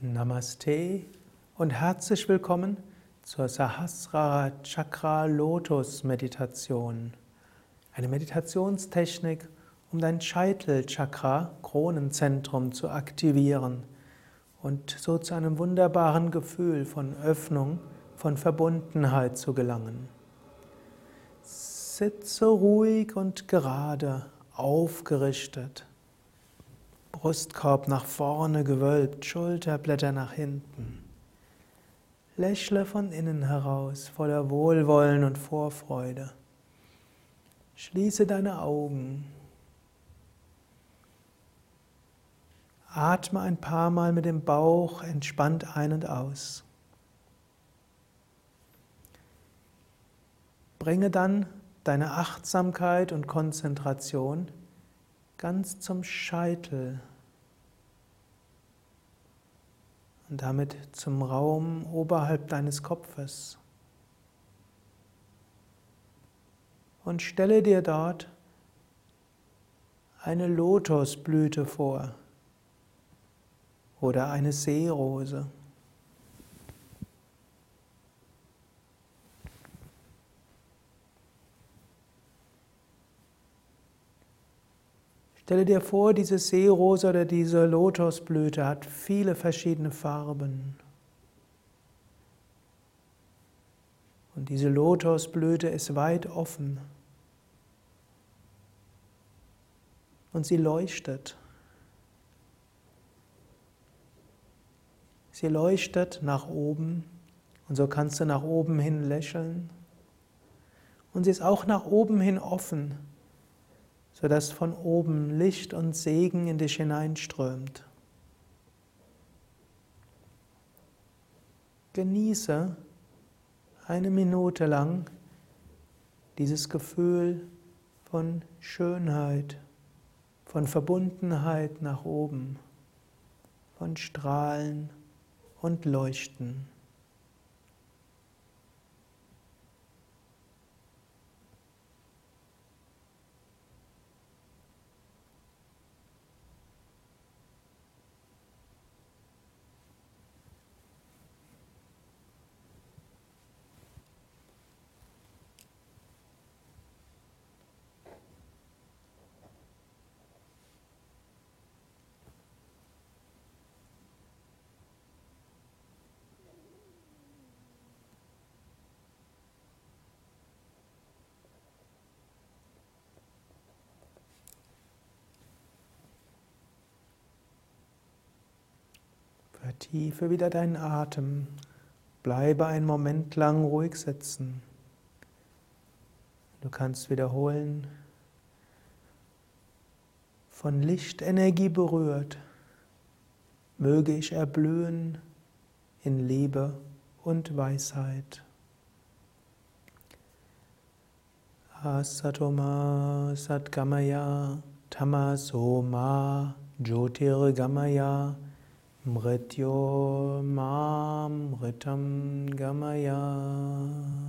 Namaste und herzlich willkommen zur Sahasrara Chakra Lotus Meditation. Eine Meditationstechnik, um dein Scheitelchakra, Kronenzentrum zu aktivieren und so zu einem wunderbaren Gefühl von Öffnung, von Verbundenheit zu gelangen. Sitze ruhig und gerade, aufgerichtet. Brustkorb nach vorne gewölbt, Schulterblätter nach hinten. Lächle von innen heraus, voller Wohlwollen und Vorfreude. Schließe deine Augen. Atme ein paar Mal mit dem Bauch entspannt ein und aus. Bringe dann deine Achtsamkeit und Konzentration ganz zum Scheitel und damit zum Raum oberhalb deines Kopfes. Und stelle dir dort eine Lotusblüte vor oder eine Seerose. Stelle dir vor, diese Seerose oder diese Lotusblüte hat viele verschiedene Farben. Und diese Lotusblüte ist weit offen. Und sie leuchtet. Sie leuchtet nach oben und so kannst du nach oben hin lächeln. Und sie ist auch nach oben hin offen sodass von oben Licht und Segen in dich hineinströmt. Genieße eine Minute lang dieses Gefühl von Schönheit, von Verbundenheit nach oben, von Strahlen und Leuchten. Vertiefe wieder deinen Atem. Bleibe einen Moment lang ruhig sitzen. Du kannst wiederholen, von Lichtenergie berührt, möge ich erblühen in Liebe und Weisheit. Asatoma Satgamaya Tamasoma Jyotirgamaya Mrityo Mam Ritam Gamaya